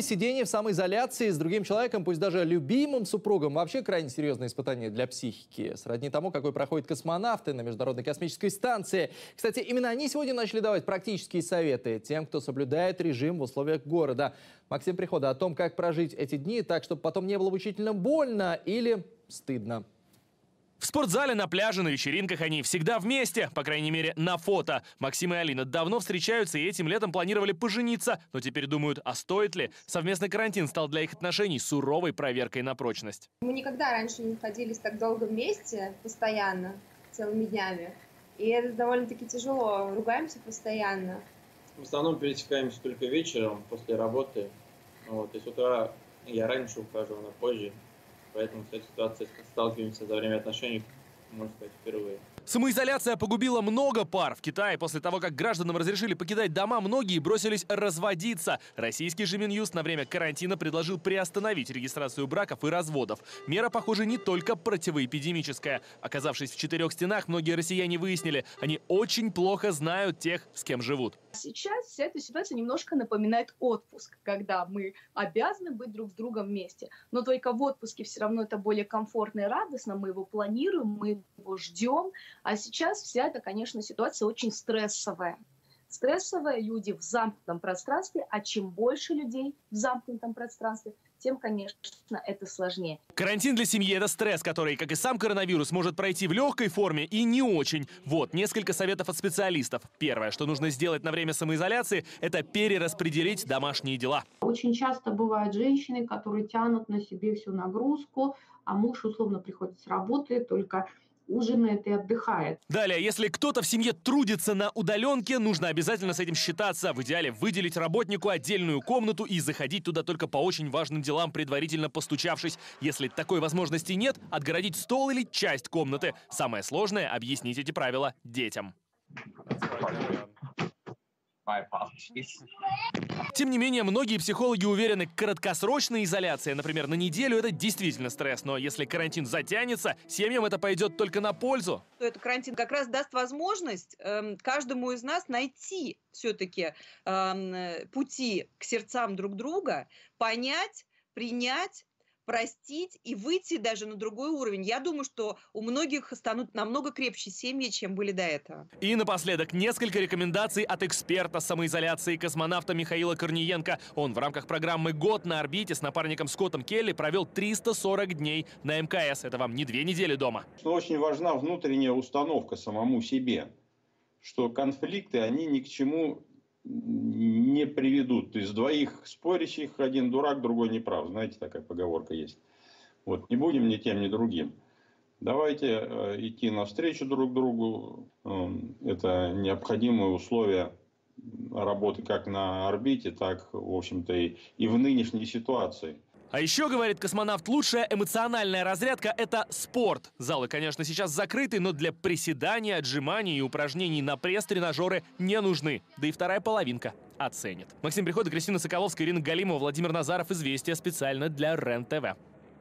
Сидение в самоизоляции с другим человеком, пусть даже любимым супругом, вообще крайне серьезное испытание для психики. Сродни тому, какой проходят космонавты на Международной космической станции. Кстати, именно они сегодня начали давать практические советы тем, кто соблюдает режим в условиях города. Максим Прихода о том, как прожить эти дни так, чтобы потом не было мучительно больно или стыдно. В спортзале, на пляже, на вечеринках они всегда вместе, по крайней мере, на фото. Максим и Алина давно встречаются и этим летом планировали пожениться, но теперь думают, а стоит ли? Совместный карантин стал для их отношений суровой проверкой на прочность. Мы никогда раньше не находились так долго вместе, постоянно, целыми днями. И это довольно-таки тяжело, ругаемся постоянно. В основном пересекаемся только вечером после работы. Вот, и с утра я раньше ухожу, она позже. Поэтому с этой сталкиваемся за время отношений, можно сказать, впервые. Самоизоляция погубила много пар. В Китае после того, как гражданам разрешили покидать дома, многие бросились разводиться. Российский же Минюст на время карантина предложил приостановить регистрацию браков и разводов. Мера, похоже, не только противоэпидемическая. Оказавшись в четырех стенах, многие россияне выяснили, они очень плохо знают тех, с кем живут. Сейчас вся эта ситуация немножко напоминает отпуск, когда мы обязаны быть друг с другом вместе. Но только в отпуске все равно это более комфортно и радостно. Мы его планируем, мы его ждем. А сейчас вся эта, конечно, ситуация очень стрессовая. Стрессовая, люди в замкнутом пространстве, а чем больше людей в замкнутом пространстве, тем, конечно, это сложнее. Карантин для семьи – это стресс, который, как и сам коронавирус, может пройти в легкой форме и не очень. Вот несколько советов от специалистов. Первое, что нужно сделать на время самоизоляции – это перераспределить домашние дела. Очень часто бывают женщины, которые тянут на себе всю нагрузку, а муж условно приходит с работы, только ужинает и отдыхает. Далее, если кто-то в семье трудится на удаленке, нужно обязательно с этим считаться. В идеале выделить работнику отдельную комнату и заходить туда только по очень важным делам, предварительно постучавшись. Если такой возможности нет, отгородить стол или часть комнаты. Самое сложное – объяснить эти правила детям. Тем не менее, многие психологи уверены, краткосрочная изоляция, например, на неделю, это действительно стресс. Но если карантин затянется, семьям это пойдет только на пользу. Этот карантин как раз даст возможность э, каждому из нас найти все-таки э, эм, пути к сердцам друг друга, понять, принять простить и выйти даже на другой уровень. Я думаю, что у многих станут намного крепче семьи, чем были до этого. И напоследок несколько рекомендаций от эксперта самоизоляции космонавта Михаила Корниенко. Он в рамках программы «Год на орбите» с напарником Скоттом Келли провел 340 дней на МКС. Это вам не две недели дома. Что очень важна внутренняя установка самому себе, что конфликты, они ни к чему не приведут. То есть двоих спорящих, один дурак, другой неправ. Знаете, такая поговорка есть. Вот, не будем ни тем, ни другим. Давайте э, идти навстречу друг другу. Э, это необходимые условия работы как на орбите, так, в общем-то, и, и в нынешней ситуации. А еще, говорит космонавт, лучшая эмоциональная разрядка – это спорт. Залы, конечно, сейчас закрыты, но для приседаний, отжиманий и упражнений на пресс-тренажеры не нужны. Да и вторая половинка оценит. Максим Прихода, Кристина Соколовская, Ирина Галимова, Владимир Назаров. Известия специально для РЕН-ТВ.